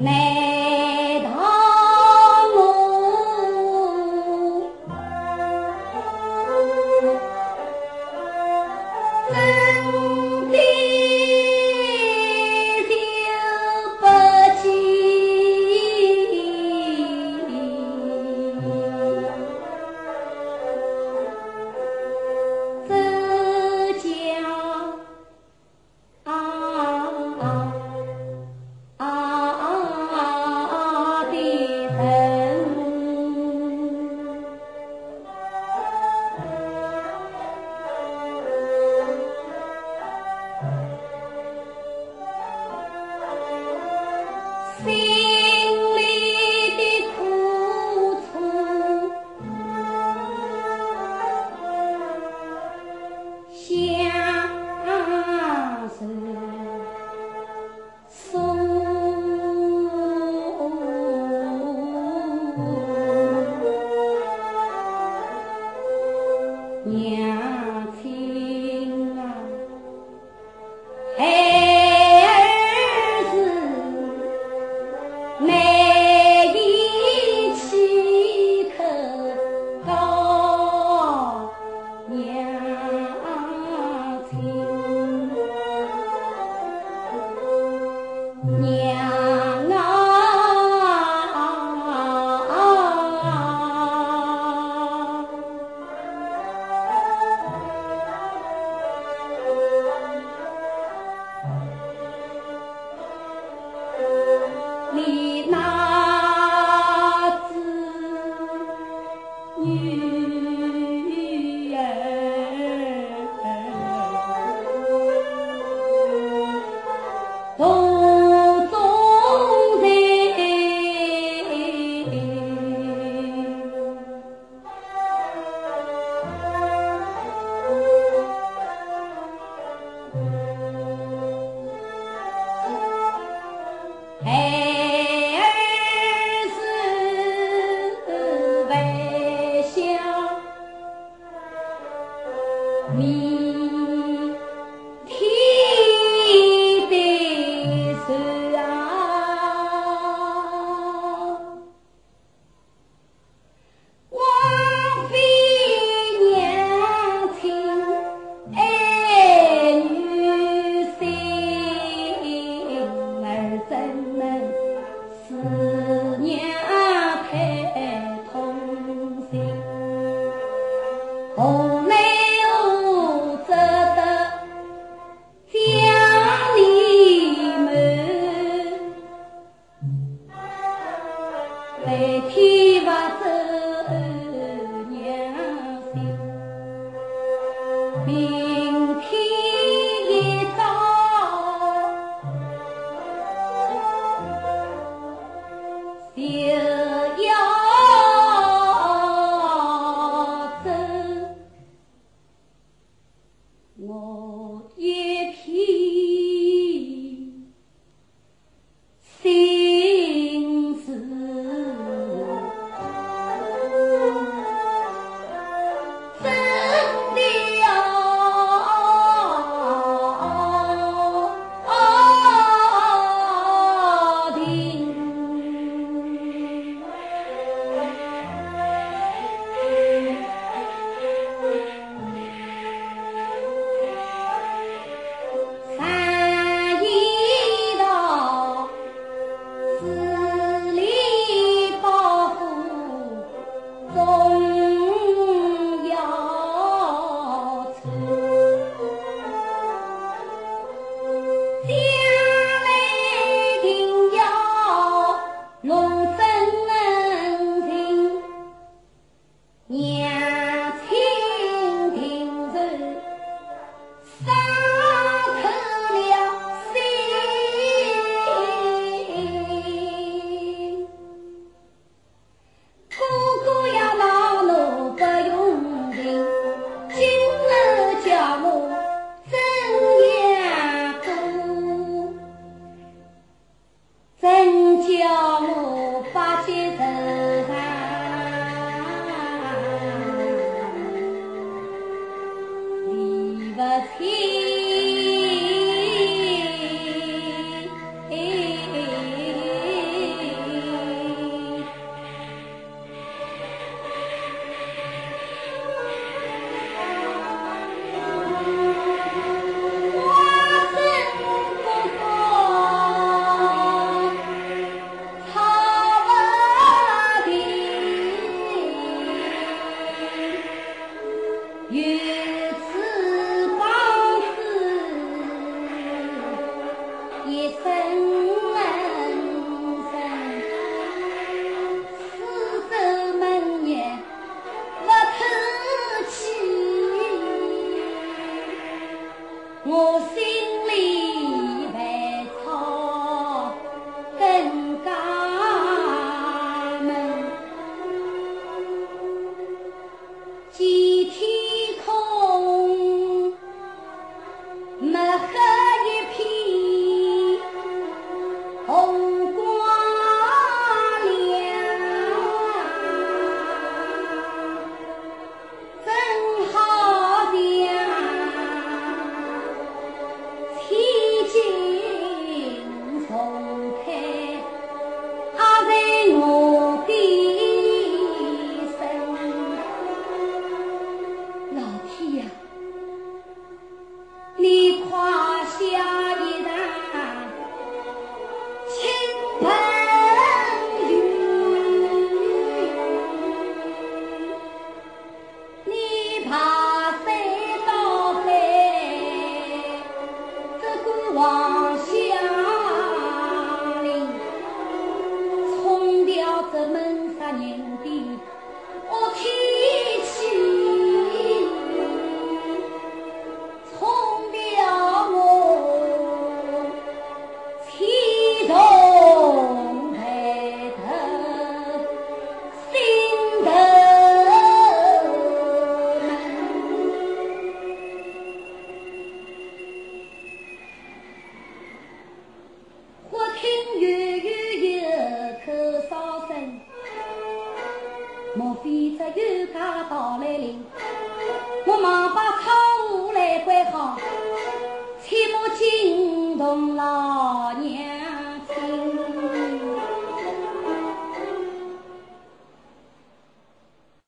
nè 娘啊莫非这冤家到来临？我忙把窗户来关好，切莫惊动老娘。